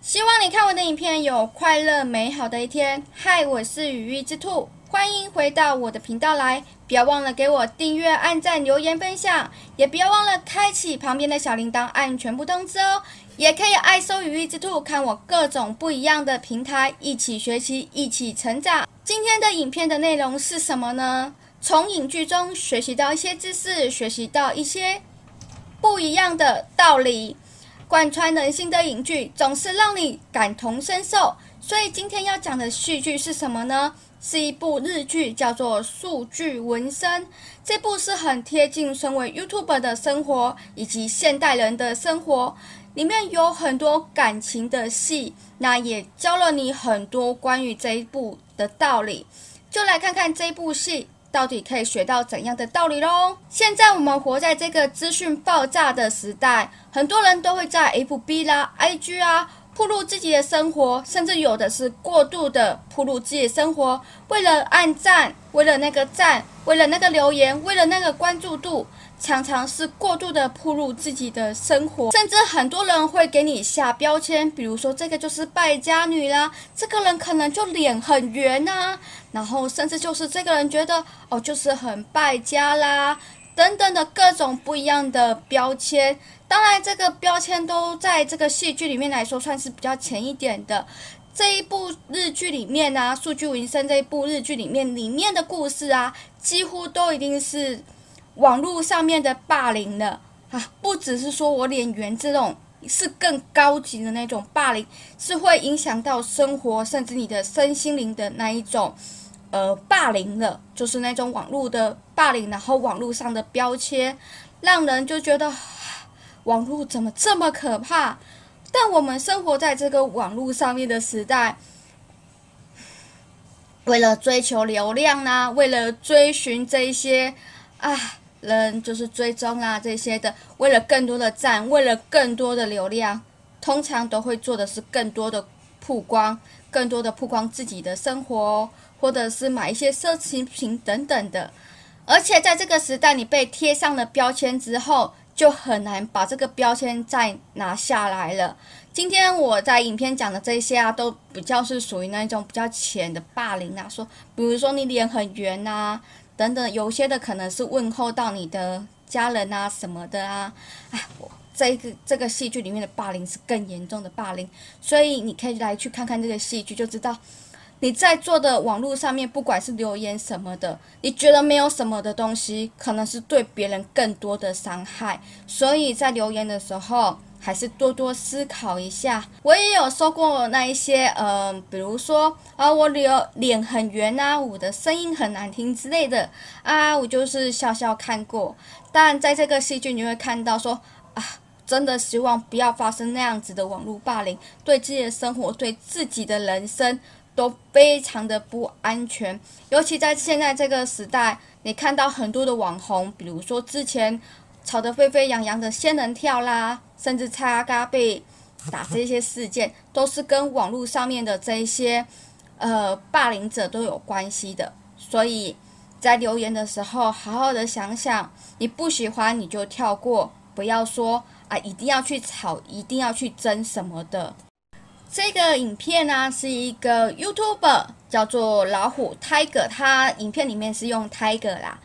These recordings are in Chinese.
希望你看我的影片有快乐美好的一天。嗨，我是羽翼之兔，欢迎回到我的频道来。不要忘了给我订阅、按赞、留言、分享，也不要忘了开启旁边的小铃铛，按全部通知哦。也可以爱搜羽翼之兔，看我各种不一样的平台，一起学习，一起成长。今天的影片的内容是什么呢？从影剧中学习到一些知识，学习到一些不一样的道理。贯穿人心的影剧总是让你感同身受，所以今天要讲的戏剧是什么呢？是一部日剧，叫做《数据纹身》。这部是很贴近身为 YouTube 的生活以及现代人的生活。里面有很多感情的戏，那也教了你很多关于这一部的道理。就来看看这部戏到底可以学到怎样的道理喽。现在我们活在这个资讯爆炸的时代，很多人都会在 FB 啦、IG 啊，铺露自己的生活，甚至有的是过度的铺露自己的生活，为了按赞，为了那个赞，为了那个留言，为了那个关注度。常常是过度的铺入自己的生活，甚至很多人会给你下标签，比如说这个就是败家女啦，这个人可能就脸很圆呐、啊，然后甚至就是这个人觉得哦就是很败家啦，等等的各种不一样的标签。当然，这个标签都在这个戏剧里面来说算是比较浅一点的。这一部日剧里面啊，《数据文森》这一部日剧里面里面的故事啊，几乎都一定是。网络上面的霸凌了啊，不只是说我脸圆这种，是更高级的那种霸凌，是会影响到生活，甚至你的身心灵的那一种，呃，霸凌了，就是那种网络的霸凌，然后网络上的标签，让人就觉得网络怎么这么可怕？但我们生活在这个网络上面的时代，为了追求流量啊，为了追寻这一些啊。人就是追踪啊这些的，为了更多的赞，为了更多的流量，通常都会做的是更多的曝光，更多的曝光自己的生活，或者是买一些奢侈品等等的。而且在这个时代，你被贴上了标签之后，就很难把这个标签再拿下来了。今天我在影片讲的这些啊，都比较是属于那种比较浅的霸凌啊，说，比如说你脸很圆呐、啊。等等，有些的可能是问候到你的家人啊什么的啊，哎，这个这个戏剧里面的霸凌是更严重的霸凌，所以你可以来去看看这个戏剧，就知道你在做的网络上面，不管是留言什么的，你觉得没有什么的东西，可能是对别人更多的伤害，所以在留言的时候。还是多多思考一下。我也有说过那一些，嗯、比如说啊，我脸脸很圆啊，我的声音很难听之类的啊，我就是笑笑看过。但在这个戏剧，你会看到说啊，真的希望不要发生那样子的网络霸凌，对自己的生活、对自己的人生都非常的不安全。尤其在现在这个时代，你看到很多的网红，比如说之前。吵得沸沸扬扬的仙人跳啦，甚至蔡阿嘎被打这些事件，都是跟网络上面的这一些呃霸凌者都有关系的。所以在留言的时候，好好的想想，你不喜欢你就跳过，不要说啊一定要去吵，一定要去争什么的。这个影片呢、啊、是一个 YouTuber 叫做老虎 Tiger，他影片里面是用 Tiger 啦，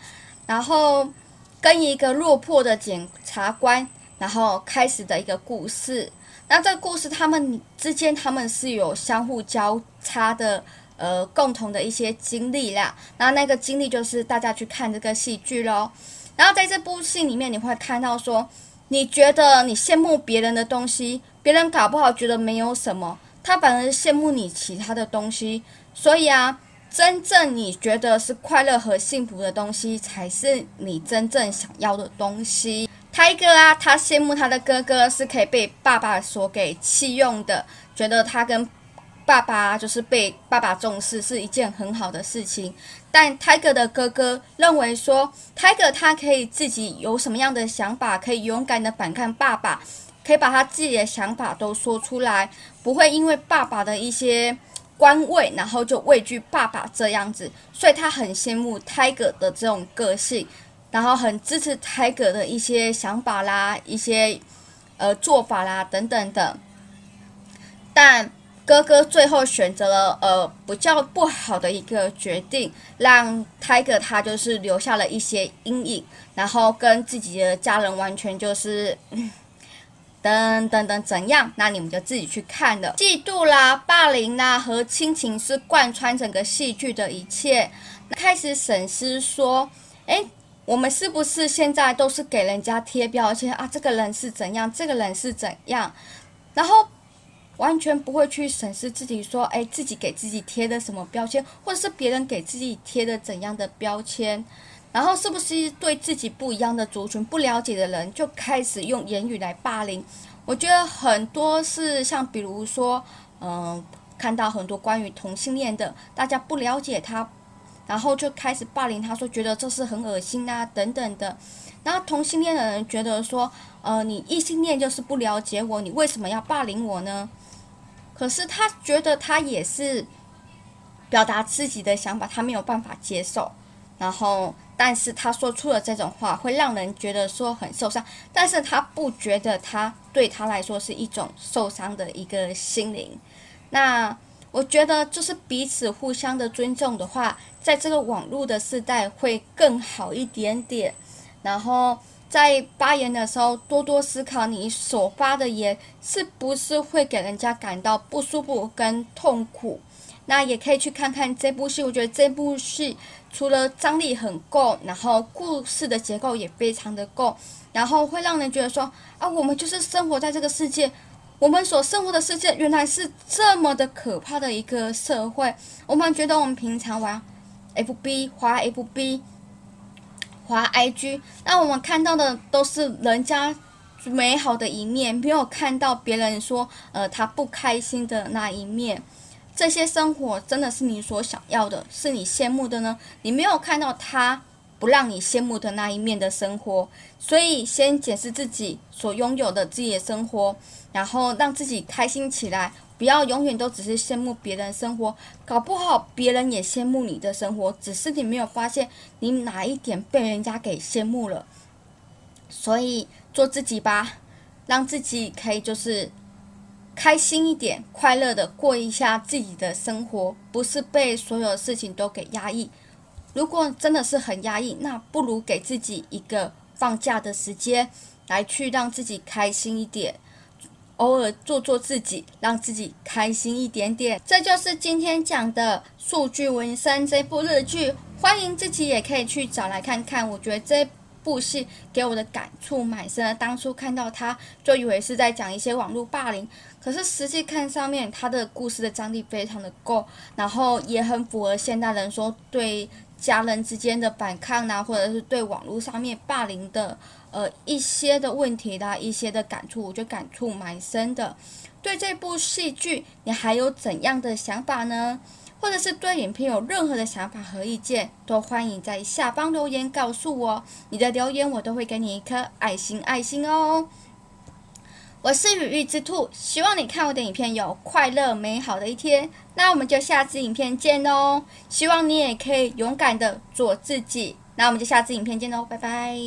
然后。跟一个落魄的检察官，然后开始的一个故事。那这个故事，他们之间他们是有相互交叉的，呃，共同的一些经历啦。那那个经历就是大家去看这个戏剧喽。然后在这部戏里面，你会看到说，你觉得你羡慕别人的东西，别人搞不好觉得没有什么，他反而羡慕你其他的东西。所以啊。真正你觉得是快乐和幸福的东西，才是你真正想要的东西。泰哥啊，他羡慕他的哥哥是可以被爸爸所给弃用的，觉得他跟爸爸就是被爸爸重视是一件很好的事情。但泰哥的哥哥认为说，泰哥他可以自己有什么样的想法，可以勇敢的反抗爸爸，可以把他自己的想法都说出来，不会因为爸爸的一些。官位，然后就畏惧爸爸这样子，所以他很羡慕 Tiger 的这种个性，然后很支持 Tiger 的一些想法啦、一些呃做法啦等等的。但哥哥最后选择了呃比较不好的一个决定，让 Tiger 他就是留下了一些阴影，然后跟自己的家人完全就是。等等等怎样？那你们就自己去看了。嫉妒啦、霸凌啦和亲情是贯穿整个戏剧的一切。开始审视说，诶，我们是不是现在都是给人家贴标签啊？这个人是怎样？这个人是怎样？然后完全不会去审视自己，说，诶，自己给自己贴的什么标签，或者是别人给自己贴的怎样的标签？然后是不是对自己不一样的族群不了解的人就开始用言语来霸凌？我觉得很多是像比如说，嗯、看到很多关于同性恋的，大家不了解他，然后就开始霸凌他，说觉得这是很恶心啊等等的。然后同性恋的人觉得说，呃，你异性恋就是不了解我，你为什么要霸凌我呢？可是他觉得他也是表达自己的想法，他没有办法接受，然后。但是他说出了这种话，会让人觉得说很受伤，但是他不觉得他对他来说是一种受伤的一个心灵。那我觉得就是彼此互相的尊重的话，在这个网络的时代会更好一点点。然后在发言的时候，多多思考你所发的言是不是会给人家感到不舒服跟痛苦。那也可以去看看这部戏，我觉得这部戏除了张力很够，然后故事的结构也非常的够，然后会让人觉得说啊，我们就是生活在这个世界，我们所生活的世界原来是这么的可怕的一个社会。我们觉得我们平常玩 FB 滑 FB 滑 IG，那我们看到的都是人家美好的一面，没有看到别人说呃他不开心的那一面。这些生活真的是你所想要的，是你羡慕的呢？你没有看到他不让你羡慕的那一面的生活，所以先检视自己所拥有的自己的生活，然后让自己开心起来，不要永远都只是羡慕别人生活，搞不好别人也羡慕你的生活，只是你没有发现你哪一点被人家给羡慕了。所以做自己吧，让自己可以就是。开心一点，快乐的过一下自己的生活，不是被所有事情都给压抑。如果真的是很压抑，那不如给自己一个放假的时间，来去让自己开心一点，偶尔做做自己，让自己开心一点点。这就是今天讲的《数据纹身》这部日剧，欢迎自己也可以去找来看看。我觉得这部戏给我的感触蛮深的，当初看到他就以为是在讲一些网络霸凌，可是实际看上面他的故事的张力非常的够，然后也很符合现代人说对家人之间的反抗啊，或者是对网络上面霸凌的呃一些的问题的一些的感触，我觉得感触蛮深的。对这部戏剧，你还有怎样的想法呢？或者是对影片有任何的想法和意见，都欢迎在下方留言告诉我。你的留言我都会给你一颗爱心，爱心哦。我是雨玉之兔，希望你看我的影片有快乐美好的一天。那我们就下支影片见哦。希望你也可以勇敢的做自己。那我们就下支影片见喽，拜拜。